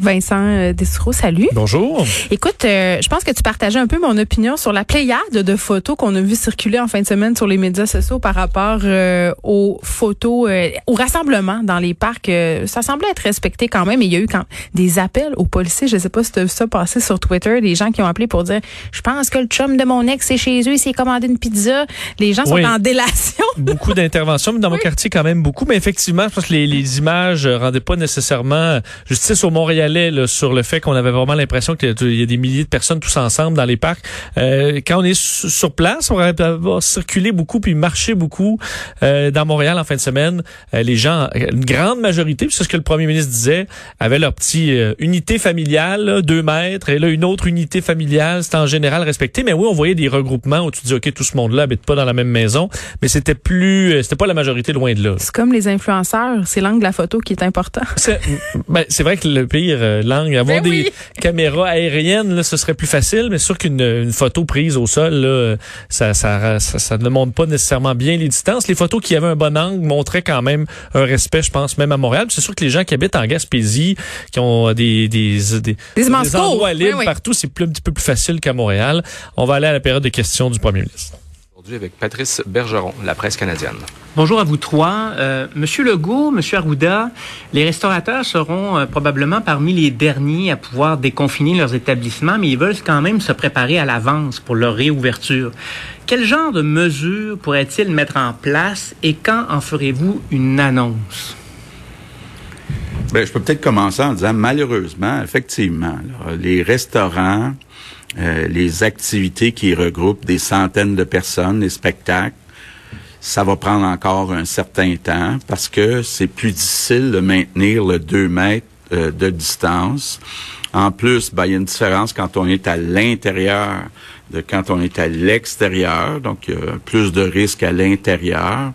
Vincent euh, salut. Bonjour. Écoute, euh, je pense que tu partageais un peu mon opinion sur la pléiade de photos qu'on a vu circuler en fin de semaine sur les médias sociaux par rapport euh, aux photos, au rassemblement dans les parcs. ça semblait être respecté quand même. Et il y a eu quand des appels aux policiers. Je ne sais pas si tu as vu ça passer sur Twitter, des gens qui ont appelé pour dire, je pense que le chum de mon ex est chez eux, il s'est commandé une pizza. Les gens sont en délation. beaucoup d'interventions, mais dans mon quartier quand même beaucoup. Mais effectivement, je pense que les, les images rendaient pas nécessairement justice au Montréalais là, sur le fait qu'on avait vraiment l'impression qu'il y a des milliers de personnes tous ensemble dans les parcs. Euh, quand on est sur place, on va circuler beaucoup puis marcher beaucoup euh, dans Montréal en fin de semaine. Euh, les gens, une grande majorité, c'est ce que le premier ministre disait, avaient leur petite unité familiale, deux mètres, et là une autre unité familiale, c'était en général respecté. Mais oui, on voyait des regroupements où tu dis ok, tout ce monde-là habite pas dans la même maison, mais c'était plus, c'était pas la majorité loin de là. C'est comme les influenceurs, c'est l'angle de la photo qui est important. C'est ben, vrai que le pire euh, langue. Avoir ben des caméras aériennes, là, ce serait plus facile, mais sûr qu'une photo prise au sol, là, ça, ça, ça, ne montre pas nécessairement bien les distances. Les photos qui avaient un bon angle montraient quand même un respect, je pense, même à Montréal. C'est sûr que les gens qui habitent en Gaspésie, qui ont des, des, des, des, endroits libres partout, c'est un petit peu plus facile qu'à Montréal. On va aller à la période de questions du premier ministre avec Patrice Bergeron, la presse canadienne. Bonjour à vous trois. Euh, Monsieur Legault, Monsieur Arruda, les restaurateurs seront euh, probablement parmi les derniers à pouvoir déconfiner leurs établissements, mais ils veulent quand même se préparer à l'avance pour leur réouverture. Quel genre de mesures pourraient-ils mettre en place et quand en ferez-vous une annonce? Bien, je peux peut-être commencer en disant malheureusement, effectivement, les restaurants, euh, les activités qui regroupent des centaines de personnes, les spectacles, ça va prendre encore un certain temps parce que c'est plus difficile de maintenir le 2 mètres euh, de distance. En plus, ben, il y a une différence quand on est à l'intérieur de quand on est à l'extérieur, donc il y a plus de risques à l'intérieur.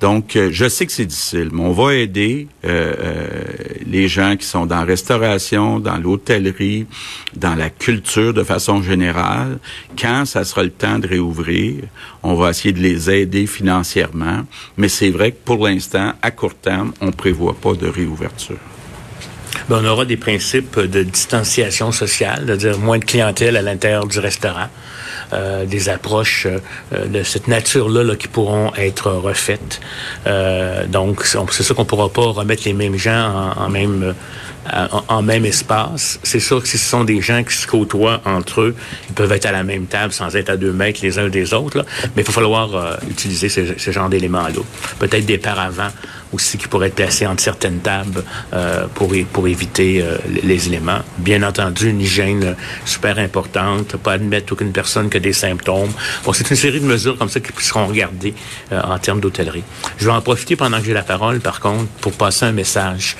Donc, euh, je sais que c'est difficile, mais on va aider euh, euh, les gens qui sont dans la restauration, dans l'hôtellerie, dans la culture de façon générale. Quand ça sera le temps de réouvrir, on va essayer de les aider financièrement. Mais c'est vrai que pour l'instant, à court terme, on prévoit pas de réouverture. Ben, on aura des principes de distanciation sociale, c'est-à-dire moins de clientèle à l'intérieur du restaurant. Euh, des approches euh, de cette nature-là là, qui pourront être refaites. Euh, donc, c'est sûr qu'on pourra pas remettre les mêmes gens en, même même espace. C'est sûr que si ce sont des gens qui se côtoient entre eux, ils peuvent être à la même table sans être à deux mètres les uns des autres. Mais il va falloir utiliser ce, ce genre d'éléments-là. Peut-être des paravents aussi qui pourraient être placés entre certaines tables euh, pour, pour éviter euh, les éléments. Bien entendu, une hygiène super importante, pas admettre aucune personne qui a des symptômes. Bon, c'est une série de mesures comme ça qui seront regardées en termes d'hôtellerie. Je vais en profiter pendant que j'ai la parole, par contre, pour passer un message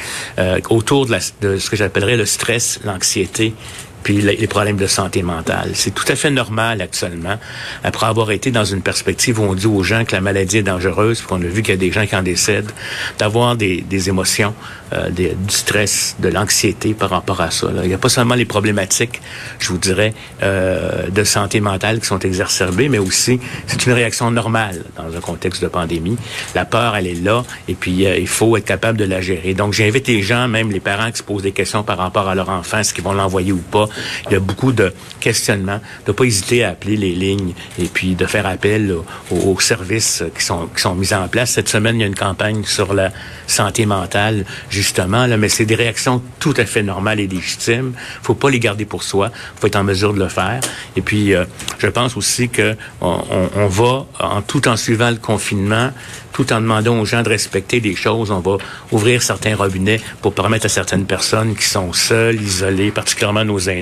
autour de la, de ce que j'appellerais le stress, l'anxiété puis les problèmes de santé mentale. C'est tout à fait normal actuellement, après avoir été dans une perspective où on dit aux gens que la maladie est dangereuse, puis qu'on a vu qu'il y a des gens qui en décèdent, d'avoir des, émotions, euh, des, du stress, de l'anxiété par rapport à ça. Il n'y a pas seulement les problématiques, je vous dirais, euh, de santé mentale qui sont exacerbées, mais aussi c'est une réaction normale dans un contexte de pandémie. La peur, elle est là, et puis euh, il faut être capable de la gérer. Donc j'invite les gens, même les parents qui se posent des questions par rapport à leur enfant, est-ce qu'ils vont l'envoyer ou pas, il y a beaucoup de questionnements, de pas hésiter à appeler les lignes et puis de faire appel aux, services qui sont qui sont mis en place. Cette semaine, il y a une campagne sur la santé mentale justement là, mais c'est des réactions tout à fait normales et légitimes. Faut pas les garder pour soi. Faut être en mesure de le faire. Et puis, euh, je pense aussi que on, va tout en suivant le confinement tout en demandant aux gens de respecter des choses. On va ouvrir certains robinets pour permettre à certaines personnes qui sont seules, isolées, particulièrement nos aînés,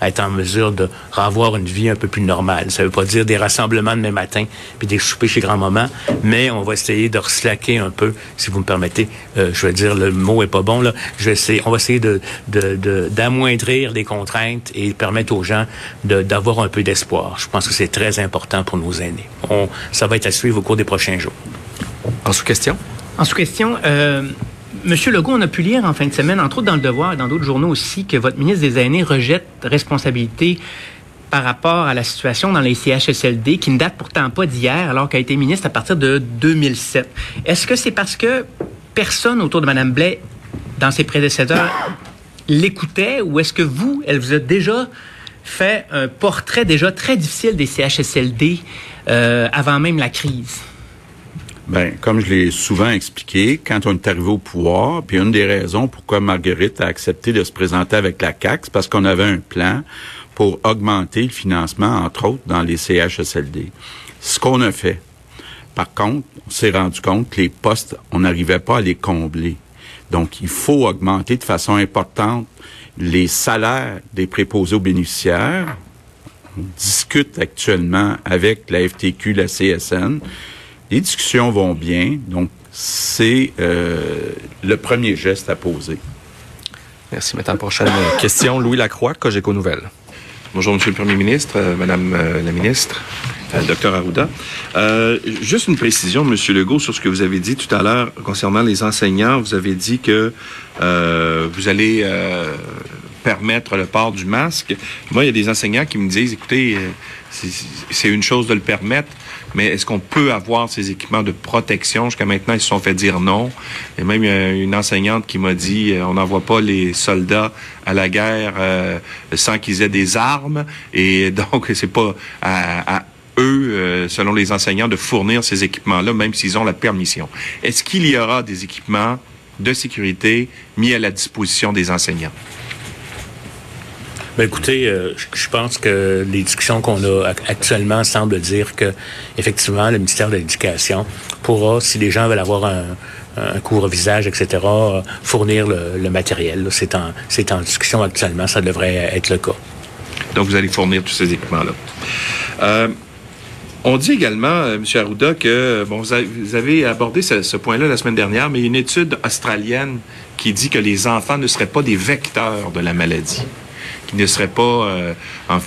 à être en mesure de revoir une vie un peu plus normale. Ça veut pas dire des rassemblements demain matin puis des soupers chez grand-maman, mais on va essayer de reslaquer un peu, si vous me permettez. Euh, je vais dire, le mot est pas bon, là. Je vais essayer, on va essayer de, d'amoindrir les contraintes et permettre aux gens d'avoir un peu d'espoir. Je pense que c'est très important pour nos aînés. On, ça va être à suivre au cours des prochains jours. En sous-question? En sous-question, euh, Monsieur Legault, on a pu lire en fin de semaine, entre autres dans Le Devoir et dans d'autres journaux aussi, que votre ministre des Aînés rejette responsabilité par rapport à la situation dans les CHSLD, qui ne date pourtant pas d'hier, alors qu'elle a été ministre à partir de 2007. Est-ce que c'est parce que personne autour de Mme Blais, dans ses prédécesseurs, l'écoutait ou est-ce que vous, elle vous a déjà fait un portrait déjà très difficile des CHSLD euh, avant même la crise? Ben, comme je l'ai souvent expliqué, quand on est arrivé au pouvoir, puis une des raisons pourquoi Marguerite a accepté de se présenter avec la CAC, c'est parce qu'on avait un plan pour augmenter le financement, entre autres, dans les CHSLD. Ce qu'on a fait. Par contre, on s'est rendu compte que les postes, on n'arrivait pas à les combler. Donc, il faut augmenter de façon importante les salaires des préposés aux bénéficiaires. On discute actuellement avec la FTQ, la CSN. Les discussions vont bien, donc c'est euh, le premier geste à poser. Merci. Maintenant, prochaine question. Louis Lacroix, Cogeco Nouvelles. Bonjour, Monsieur le Premier ministre, euh, Madame euh, la ministre, euh, Docteur Arruda. Euh, juste une précision, Monsieur Legault, sur ce que vous avez dit tout à l'heure concernant les enseignants. Vous avez dit que euh, vous allez euh, permettre le port du masque. Moi, il y a des enseignants qui me disent, écoutez, c'est une chose de le permettre, mais est-ce qu'on peut avoir ces équipements de protection? Jusqu'à maintenant, ils se sont fait dire non. Et même une enseignante qui m'a dit, euh, on n'envoie pas les soldats à la guerre euh, sans qu'ils aient des armes. Et donc, c'est pas à, à eux, euh, selon les enseignants, de fournir ces équipements-là, même s'ils ont la permission. Est-ce qu'il y aura des équipements de sécurité mis à la disposition des enseignants? Ben écoutez, euh, je- pense que les discussions qu'on a ac- actuellement semblent dire que effectivement le ministère de l'Éducation pourra, si les gens veulent avoir un, un couvre-visage, etc., fournir le, matériel. C'est en, discussion actuellement, ça devrait être le cas. Donc, vous allez fournir tous ces équipements-là. Euh, on dit également, euh, M. Arruda, que bon, vous avez, vous avez abordé ce, ce point-là la semaine dernière, mais il y a une étude australienne qui dit que les enfants ne seraient pas des vecteurs de la maladie, qui ne seraient pas, euh, en-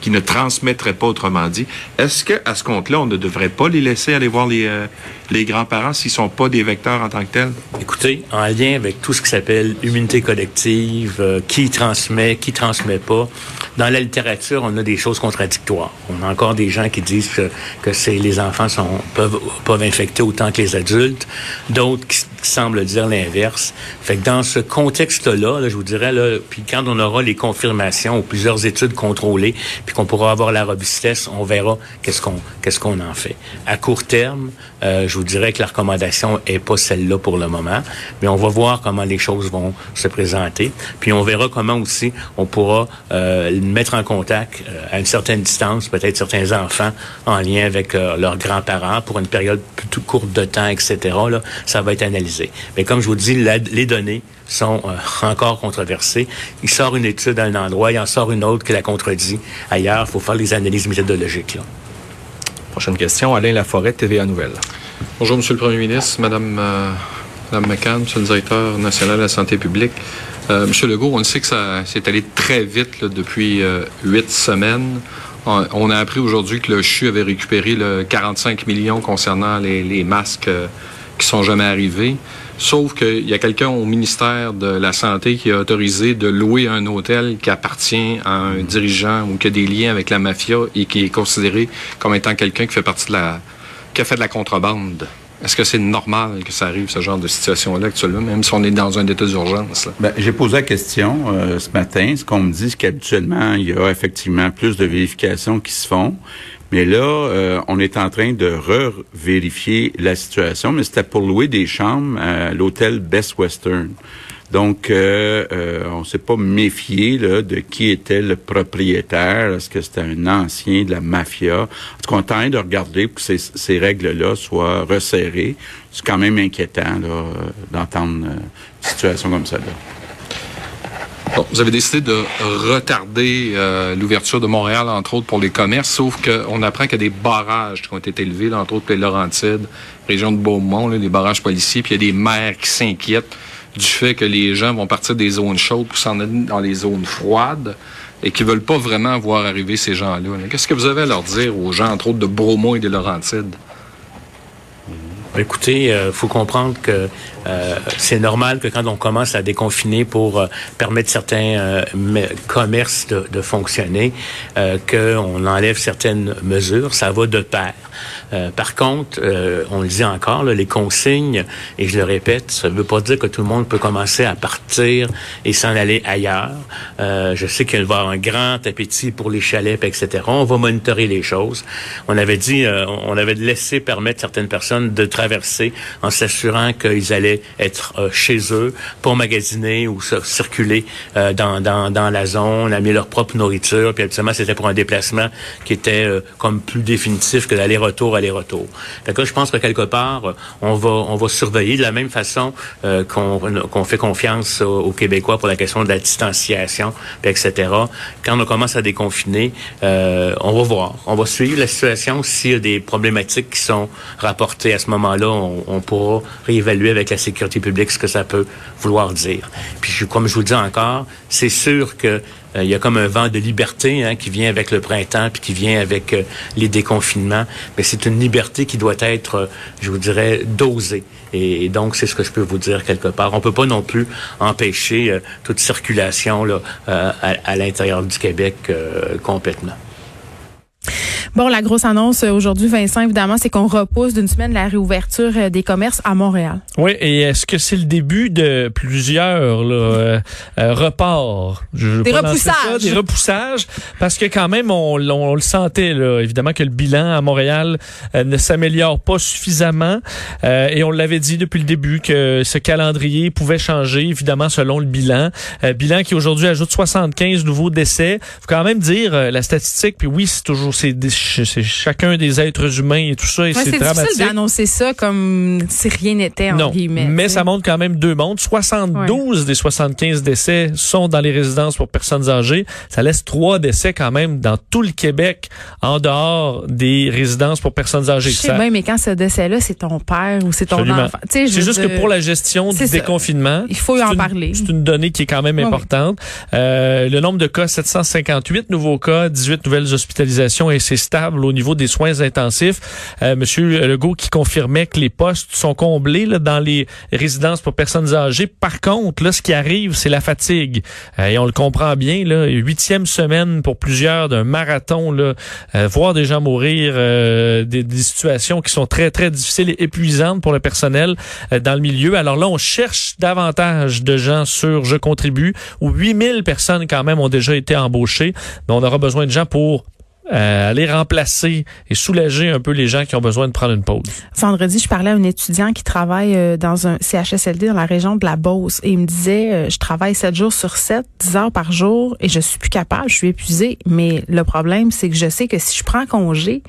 qui ne transmettraient pas, autrement dit. Est-ce que, à ce compte-là, on ne devrait pas les laisser aller voir les, euh, les grands-parents s'ils sont pas des vecteurs en tant que tels? Écoutez, en lien avec tout ce qui s'appelle immunité collective, euh, qui transmet, qui transmet pas, dans la littérature, on a des choses contradictoires. On a encore des gens qui disent que, que les enfants sont, peuvent, peuvent infecter autant que les adultes, d'autres qui, semblent dire l'inverse. Fait dans ce contexte-là, là, je vous dirais, là, puis quand on aura les confirmations ou plusieurs études contrôlées, puis qu'on pourra avoir la robustesse, on verra qu'est-ce qu'on qu'est-ce qu'on en fait. À court terme, euh, je vous dirais que la recommandation est pas celle-là pour le moment, mais on va voir comment les choses vont se présenter. Puis on verra comment aussi on pourra euh, mettre en contact euh, à une certaine distance peut-être certains enfants en lien avec euh, leurs grands-parents pour une période plutôt courte de temps, etc. Là, ça va être analysé. Mais comme je vous dis, les données sont encore controversées. Il sort une étude à un endroit, il en sort une autre qui la contredit ailleurs. Il faut faire les analyses méthodologiques. Prochaine question. Alain Laforêt, TVA Nouvelles. Bonjour, Monsieur le Premier ministre, Madame, euh, Madame McCann, Monsieur le Directeur national de la santé publique. Euh, Monsieur Legault, on sait que ça s'est allé très vite depuis euh, huit semaines. On, a appris aujourd'hui que le CHU avait récupéré le 45 millions concernant les, les masques euh, qui sont jamais arrivés. Sauf qu'il y a quelqu'un au ministère de la Santé qui a autorisé de louer un hôtel qui appartient à un dirigeant ou qui a des liens avec la mafia et qui est considéré comme étant quelqu'un qui fait partie de la qui a fait de la contrebande? Est-ce que c'est normal que ça arrive, ce genre de situation-là actuellement, même si on est dans un état d'urgence? Ben, j'ai posé la question euh, ce matin. Ce qu'on me dit, c'est qu'habituellement, il y a effectivement plus de vérifications qui se font. Mais là, euh, on est en train de re-vérifier la situation, mais c'était pour louer des chambres à l'hôtel Best Western. Donc, euh, euh, on s'est pas méfié de qui était le propriétaire. Est-ce que c'était un ancien de la mafia? En tout cas, on train de regarder pour que ces, règles-là soient resserrées. C'est quand même inquiétant d'entendre euh, une situation comme ça. Là. Bon, vous avez décidé de retarder euh, l'ouverture de Montréal, entre autres, pour les commerces, sauf qu'on apprend qu'il y a des barrages qui ont été élevés, entre autres, les Laurentides, région de Beaumont, là, des barrages policiers, puis il y a des maires qui s'inquiètent du fait que les gens vont partir des zones chaudes pour s'en aller dans les zones froides et qui veulent pas vraiment voir arriver ces gens-là. là. Qu'est-ce que vous avez à leur dire aux gens, entre autres, de Beaumont et des Laurentides? Écoutez, il faut comprendre que euh, c'est normal que quand on commence à déconfiner pour euh, permettre certains euh, commerces de, de fonctionner, qu'on enlève certaines mesures. Ça va de pair. par contre, on le dit encore, là, les consignes, et je le répète, ça ne veut pas dire que tout le monde peut commencer à partir et s'en aller ailleurs. je sais qu'il va y avoir un grand appétit pour les chalets, etc. On va monitorer les choses. On avait dit, on avait laissé permettre certaines personnes de traverser en s'assurant qu'ils allaient être euh, chez eux pour magasiner ou circuler euh, dans, dans, dans, la zone, amener leur propre nourriture. Puis habituellement, c'était pour un déplacement qui était euh, comme plus définitif que l'aller-retour, aller-retour. Fait que je pense que quelque part, on va on va surveiller de la même façon qu'on qu'on fait confiance aux, Québécois pour la question de la distanciation, etc. Quand on commence à déconfiner, on va voir, on va suivre la situation. S'il y a des problématiques qui sont rapportées à ce moment-là, on, on pourra réévaluer avec la sécurité publique ce que ça peut vouloir dire. Puis comme je vous le dis encore, c'est sûr que euh, il y a comme un vent de liberté hein, qui vient avec le printemps puis qui vient avec euh, les déconfinements. Mais c'est une liberté qui doit être, euh, je vous dirais, dosée. Et, donc, c'est ce que je peux vous dire quelque part. On peut pas non plus empêcher toute circulation là, à l'intérieur du Québec complètement. Bon, la grosse annonce euh, aujourd'hui, Vincent, évidemment, c'est qu'on repousse d'une semaine la réouverture euh, des commerces à Montréal. Oui, et est-ce que c'est le début de plusieurs là, euh, reports? des repoussages. des repoussages, parce que quand même, on, on, le sentait, là, évidemment, que le bilan à Montréal ne s'améliore pas suffisamment. et on l'avait dit depuis le début que ce calendrier pouvait changer, évidemment, selon le bilan. bilan qui aujourd'hui ajoute 75 nouveaux décès. faut quand même dire la statistique, puis oui, c'est toujours c'est c'est chacun des êtres humains et tout ça. Et c'est dramatique. d'annoncer ça comme si rien n'était, en guillemets. Mais ça montre quand même deux mondes. 72 des 75 décès sont dans les résidences pour personnes âgées. Ça laisse trois décès quand même dans tout le Québec en dehors des résidences pour personnes âgées. Je sais mais quand ce décès-là, c'est ton père ou c'est ton enfant. C'est juste que pour la gestion du déconfinement, il faut en parler. C'est une donnée qui est quand même importante. Euh, le nombre de cas, 758 nouveaux cas, 18 nouvelles hospitalisations et c'est stable au niveau des soins intensifs. Euh, Monsieur Legault qui confirmait que les postes sont comblés là, dans les résidences pour personnes âgées. Par contre, là, ce qui arrive, c'est la fatigue. Euh, et on le comprend bien, là, huitième semaine pour plusieurs d'un marathon, là, euh, voir des gens mourir, euh, des, des, situations qui sont très, très difficiles et épuisantes pour le personnel dans le milieu. Alors là, on cherche davantage de gens sur Je contribue, où 8000 personnes quand même ont déjà été embauchées. Mais on aura besoin de gens pour euh, aller remplacer et soulager un peu les gens qui ont besoin de prendre une pause. Vendredi, je parlais à un étudiant qui travaille euh, dans un CHSLD dans la région de la Beauce et il me disait euh, je travaille 7 jours sur 7, 10 heures par jour et je suis plus capable, je suis épuisé, mais le problème c'est que je sais que si je prends congé,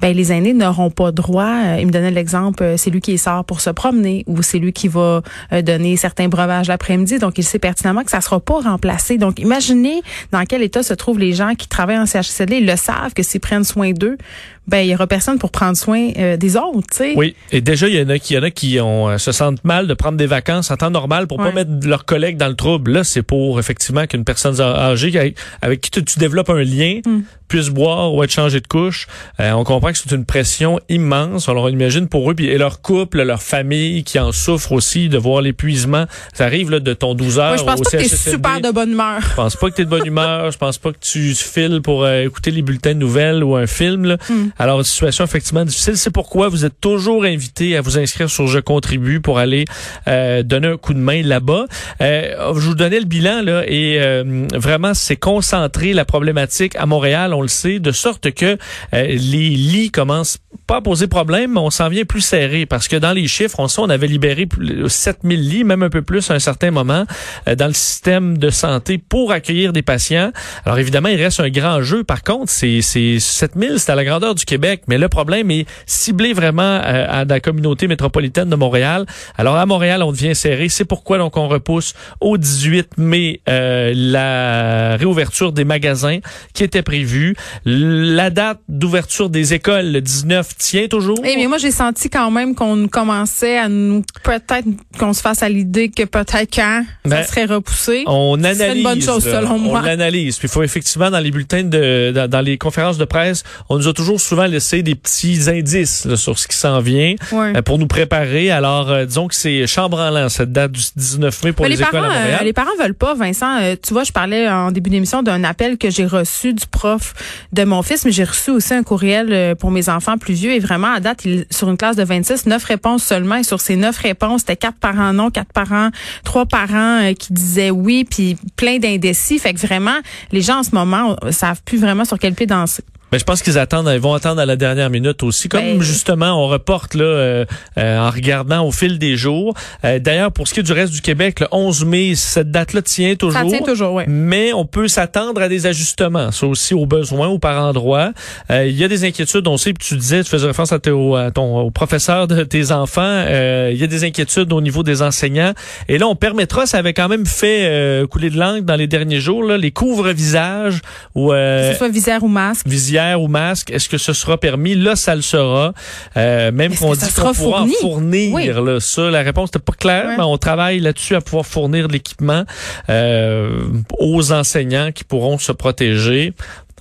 ben les aînés n'auront pas droit. Euh, il me donnait l'exemple, euh, c'est lui qui sort pour se promener ou c'est lui qui va euh, donner certains breuvages l'après-midi. Donc il sait pertinemment que ça sera pas remplacé. Donc imaginez dans quel état se trouvent les gens qui travaillent en CHSLD. Ils le savent que s'ils prennent soin d'eux, ben il y aura personne pour prendre soin des autres. sais. Oui, et déjà il y en a qui y en a qui ont se sentent mal de prendre des vacances en temps normal pour pas mettre leurs collègues dans le trouble. Là, c'est pour effectivement qu'une personne âgée avec, qui tu, développes un lien mm. puisse boire ou être changé de couche. on comprend que c'est une pression immense. Alors, on imagine pour eux puis, et leur couple, leur famille qui en souffrent aussi de voir l'épuisement. Ça arrive là, de ton 12 heures. Moi, je pense pas que t'es super de bonne humeur. Je pense pas que t'es de bonne humeur. Je pense pas que tu files pour euh, écouter les bulletins de nouvelles ou un film. Là. Mm. Alors, situation effectivement difficile. C'est pourquoi vous êtes toujours invité à vous inscrire sur Je contribue pour aller euh, donner un coup de main là-bas. Euh, je vous donnais le bilan là et euh, vraiment c'est concentré la problématique à Montréal, on le sait, de sorte que les commence pas à poser problème, mais on s'en vient plus serré parce que dans les chiffres, on sait, on avait libéré 7000 lits, même un peu plus à un certain moment, euh, dans le système de santé pour accueillir des patients. Alors évidemment, il reste un grand jeu. Par contre, c'est 7000, c'est à la grandeur du Québec, mais le problème est ciblé vraiment euh, à, la communauté métropolitaine de Montréal. Alors à Montréal, on devient serré. C'est pourquoi donc on repousse au 18 mai euh, la réouverture des magasins qui était prévue. La date d'ouverture des écoles le 19 tient toujours? Eh mais moi j'ai senti quand même qu'on commençait à nous peut-être qu'on se fasse à l'idée que peut-être quand ça ben, serait repoussé. On analyse. C'est une bonne chose selon moi. On l'analyse. Puis il faut effectivement dans les bulletins de dans, les conférences de presse, on nous a toujours souvent laisser des petits indices là, sur ce qui s'en vient Ouais. euh, pour nous préparer. Alors, euh, disons que c'est chambranlant, cette date du 19 mai pour Mais les, les, écoles parents, à Montréal. euh, les parents veulent pas, Vincent. Euh, tu vois, je parlais en début d'émission d'un appel que j'ai reçu du prof de mon fils, mais j'ai reçu aussi un courriel euh, pour mes enfants plus vieux. Et vraiment, à date, sur une classe de 26, neuf réponses seulement. Et sur ces neuf réponses, c'était quatre parents non, quatre parents, trois parents euh, qui disaient oui, puis plein d'indécis. Fait que vraiment, les gens en ce moment savent plus vraiment sur quel pied danser. Mais je pense qu'ils attendent, ils vont attendre à la dernière minute aussi. Comme Ben- justement, on reporte là euh, euh, en regardant au fil des jours. Euh, D'ailleurs, pour ce qui est du reste du Québec, le 11 mai, cette date-là tient toujours. Ça tient toujours, oui. Mais on peut s'attendre à des ajustements, ça aussi au besoin ou par endroit. Euh, Il y a des inquiétudes, on sait, puis tu disais, tu faisais référence à, tes- au, à ton au professeur de tes enfants. Euh, il y a des inquiétudes au niveau des enseignants. Et là, on permettra, ça avait quand même fait euh, couler de langue dans les derniers jours, là, les couvre-visages ou Que ce soit visière ou masque. visière ou masque, est-ce que ce sera permis? Là, ça le sera. Euh, même qu'on dit qu'on pourra en fournir. Oui. Là, ça, la réponse n'était pas claire, mais on travaille là-dessus à pouvoir fournir de l'équipement euh, aux enseignants qui pourront se protéger.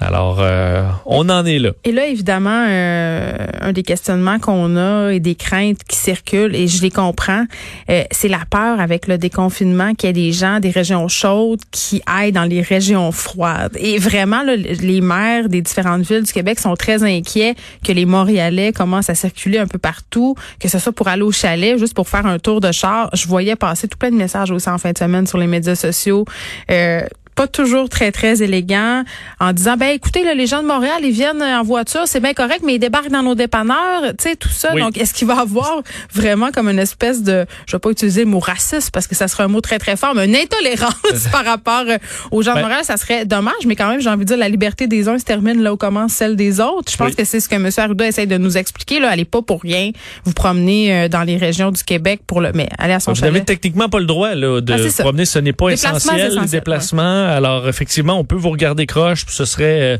Alors, euh, on en est là. Et là, évidemment, euh, un des questionnements qu'on a et des craintes qui circulent, et je les comprends, euh, c'est la peur avec le déconfinement qu'il y ait des gens des régions chaudes qui aillent dans les régions froides. Et vraiment, là, les maires des différentes villes du Québec sont très inquiets que les Montréalais commencent à circuler un peu partout, que ce soit pour aller au chalet, juste pour faire un tour de char. Je voyais passer tout plein de messages aussi en fin de semaine sur les médias sociaux. Pas toujours très très élégant en disant ben écoutez là, les gens de Montréal ils viennent en voiture c'est bien correct mais ils débarquent dans nos dépanneurs tu sais tout ça Oui. donc est-ce qu'il va avoir vraiment comme une espèce de je vais pas utiliser le mot raciste parce que ça serait un mot très très fort mais une intolérance par rapport euh, aux gens de Ben- Montréal ça serait dommage mais quand même j'ai envie de dire la liberté des uns se termine là où commence celle des autres je pense Oui. que c'est ce que M. Arruda essaie de nous expliquer là allez pas pour rien vous promener euh, dans les régions du Québec pour le mais allez à son Vous n'avez techniquement pas le droit là, de Ah, promener, ce n'est pas essentiel, les déplacements. Alors effectivement, on peut vous regarder croche, puis ce serait euh,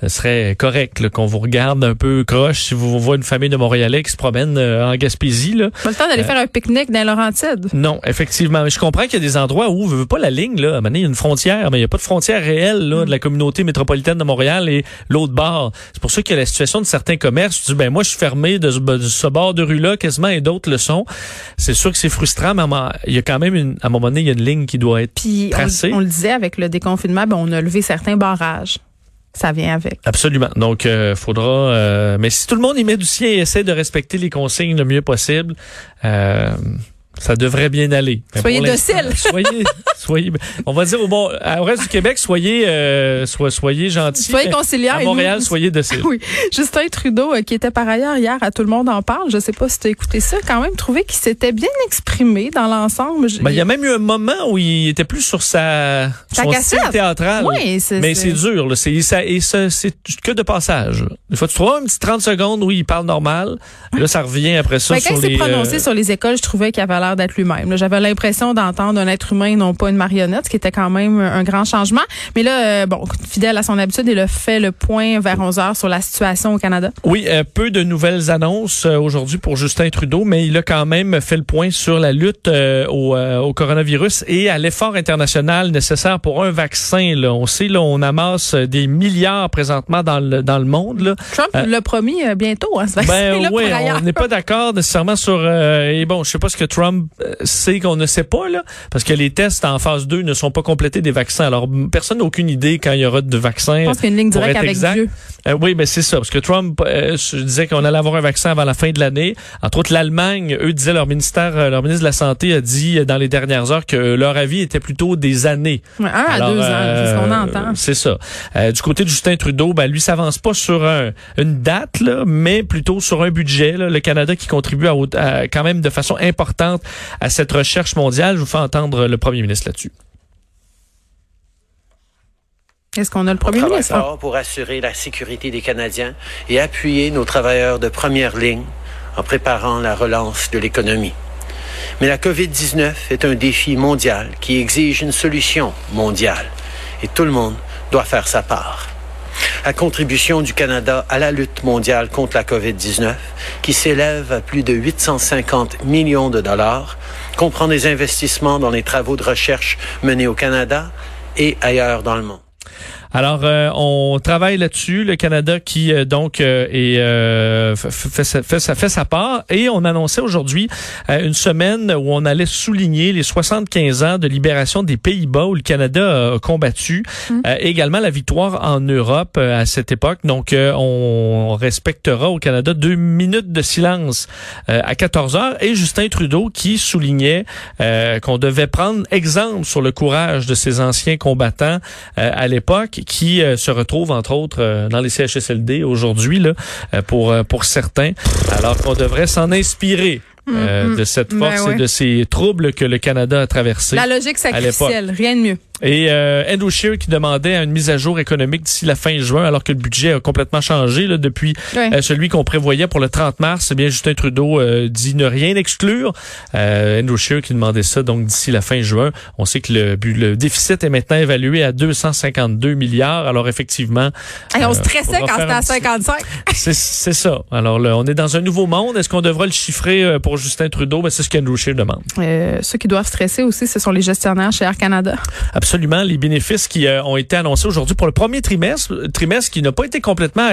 ce serait correct qu'on vous regarde un peu croche si vous voyez une famille de Montréalais qui se promène euh, en Gaspésie. Là. pas le temps d'aller faire un pique-nique dans les Laurentides Non, effectivement. Mais je comprends qu'il y a des endroits où, veut pas la ligne, là, à un moment donné, il y a une frontière, mais il n'y a pas de frontière réelle là, de la communauté métropolitaine de Montréal et l'autre bord. C'est pour ça qu'il y a la situation de certains commerces. Tu dis, ben moi, je suis fermé de ce, de ce bord de rue-là quasiment et d'autres le sont. C'est sûr que c'est frustrant, mais il y a quand même, une, à un moment donné, il y a une ligne qui doit être Puis tracée. on, on le disait avec le déconfinement, ben, on a levé certains barrages. Ça vient avec. Absolument. Donc, euh, faudra. euh, mais si tout le monde y met du sien et essaie de respecter les consignes le mieux possible, euh, ça devrait bien aller. Mais Soyez docile. Soyez, soyez. On va dire au bon, au reste du Québec, soyez, euh, so- soyez gentils. Soyez mais conciliants. À nous- Montréal, soyez dociles. Oui. Justin Trudeau, euh, qui était par ailleurs hier à Tout le monde en parle, je sais pas si tu as écouté ça, quand même trouvé qu'il s'était bien exprimé dans l'ensemble. Ben, il y a même eu un moment où il était plus sur sa, Sa son cassette. style théâtral. Oui, c'est- Mais c'est- dur, là. C'est, ça, et ça, c'est que de passage. Des fois, tu trouves un petit 30 secondes où il parle normal. Là, ça revient après ça Ben, quand il s'est prononcé euh, sur les écoles, je trouvais qu'il avait l'air d'être lui-même. J'avais l'impression d'entendre un être humain, non pas une marionnette, ce qui était quand même un grand changement. Mais là, euh, bon, fidèle à son habitude, il a fait le point vers 11 heures sur la situation au Canada. Oui, euh, peu de nouvelles annonces euh, aujourd'hui pour Justin Trudeau, mais il a quand même fait le point sur la lutte euh, au, au coronavirus et à l'effort international nécessaire pour un vaccin. Là. On sait, là, on amasse des milliards présentement dans le, dans le monde. Là. Trump l'a promis bientôt, hein, ce Ben vaccin-là oui, on n'est pas d'accord nécessairement sur et bon, je sais pas ce que Trump euh, sait qu'on ne sait pas là parce que les tests en phase 2 ne sont pas complétés des vaccins. Alors personne n'a aucune idée quand il y aura de vaccins. Je pense qu'il y a une ligne directe avec exact. Dieu. Euh, oui, mais c'est ça, parce que Trump euh, disait qu'on allait avoir un vaccin avant la fin de l'année. Entre autres, l'Allemagne, eux disaient leur ministère, euh, leur ministre de la santé a dit euh, dans les dernières heures que leur avis était plutôt des années. Ouais, un à Alors, deux ans, c'est ce qu'on euh, entend. C'est ça. Euh, du côté de Justin Trudeau, ben lui s'avance pas sur un- une date là, mais plutôt sur un budget. là. Le Canada qui contribue à- quand même de façon importante à cette recherche mondiale. Je vous fais entendre le premier ministre là-dessus. Est-ce qu'on a le premier travaille ministre? fort pour assurer la sécurité des Canadiens et appuyer nos travailleurs de première ligne en préparant la relance de l'économie. Mais la COVID-19 est un défi mondial qui exige une solution mondiale et tout le monde doit faire sa part. La contribution du Canada à la lutte mondiale contre la COVID-19, qui s'élève à plus de 850 millions de dollars, comprend des investissements dans les travaux de recherche menés au Canada et ailleurs dans le monde. Alors, euh, on travaille là-dessus. Le Canada qui, euh, donc, euh, est, euh, fait, fait, sa- fait, sa- fait sa part. Et on annonçait aujourd'hui euh, une semaine où on allait souligner les 75 ans de libération des Pays-Bas où le Canada a combattu. Euh, également la victoire en Europe à cette époque. Donc, euh, on respectera au Canada deux minutes de silence euh, à 14 heures. Et Justin Trudeau qui soulignait euh, qu'on devait prendre exemple sur le courage de ces anciens combattants euh, à l'époque qui euh, se retrouvent entre autres euh, dans les CHSLD aujourd'hui là euh, pour euh, pour certains alors qu'on devrait s'en inspirer euh, Mm, mm. de cette Ben force ouais. et de ces troubles que le Canada a traversés. La logique sacrificielle, rien de mieux. Et euh, Andrew Scheer qui demandait une mise à jour économique d'ici la fin juin, alors que le budget a complètement changé là, depuis euh, celui qu'on prévoyait pour le 30 mars. Eh bien, Justin Trudeau euh, dit ne rien exclure. Euh, Andrew Scheer qui demandait ça donc d'ici la fin juin. On sait que le, le déficit est maintenant évalué à 252 milliards. Alors effectivement, Hey, on euh, stressait quand c'était à un petit- 55. c'est ça. Alors là, on est dans un nouveau monde. Est-ce qu'on devra le chiffrer euh, pour Justin Trudeau? Ben, c'est ce qu'Andrew Scheer demande. Euh, ceux qui doivent stresser aussi, ce sont les gestionnaires chez Air Canada. Absolument, les bénéfices qui euh, ont été annoncés aujourd'hui pour le premier trimestre, trimestre qui n'a pas été complètement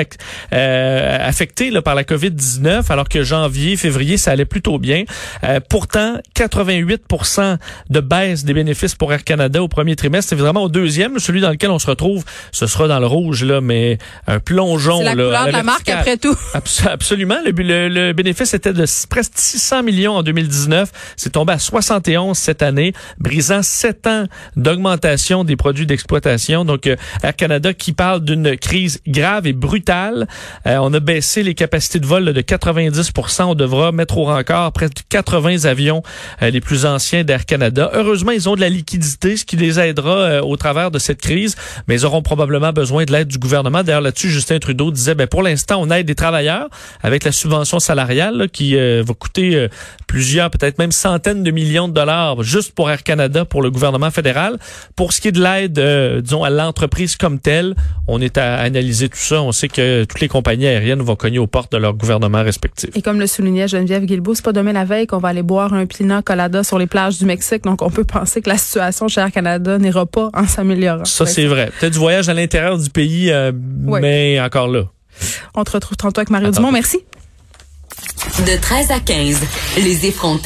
euh, affecté là, par la COVID-19, alors que janvier, février, ça allait plutôt bien. Euh, pourtant, 88% de baisse des bénéfices pour Air Canada au premier trimestre. C'est vraiment au deuxième, celui dans lequel on se retrouve, ce sera dans le rouge, là, mais un plongeon. C'est la là, couleur à de la marque après tout. Abs- Absolument. Le, le- le bénéfice était de presque 600 millions en 2019. C'est tombé à 71 cette année, brisant 7 ans d'augmentation des produits d'exploitation. Donc, euh, Air Canada qui parle d'une crise grave et brutale. Euh, on a baissé les capacités de vol de 90% On devra mettre au rencard près de 80 avions euh, les plus anciens d'Air Canada. Heureusement, ils ont de la liquidité, ce qui les aidera euh, au travers de cette crise, mais ils auront probablement besoin de l'aide du gouvernement. D'ailleurs, là-dessus, Justin Trudeau disait, ben, pour l'instant, on aide des travailleurs avec la subvention salariale là, qui euh, va coûter euh, plusieurs, peut-être même centaines de millions de dollars juste pour Air Canada, pour le gouvernement fédéral. Pour ce qui est de l'aide, euh, disons, à l'entreprise comme telle, on est à analyser tout ça. On sait que toutes les compagnies aériennes vont cogner aux portes de leur gouvernement respectif. Et comme le soulignait Geneviève Guilbeault, c'est pas demain la veille qu'on va aller boire un pina colada sur les plages du Mexique. Donc, on peut penser que la situation chez Air Canada n'ira pas en s'améliorant. Ça, c'est vrai. Peut-être du voyage à l'intérieur du pays, euh, mais encore là. On te retrouve tantôt avec Mario Attends. Dumont. Merci. De 13 à 15, les effrontés.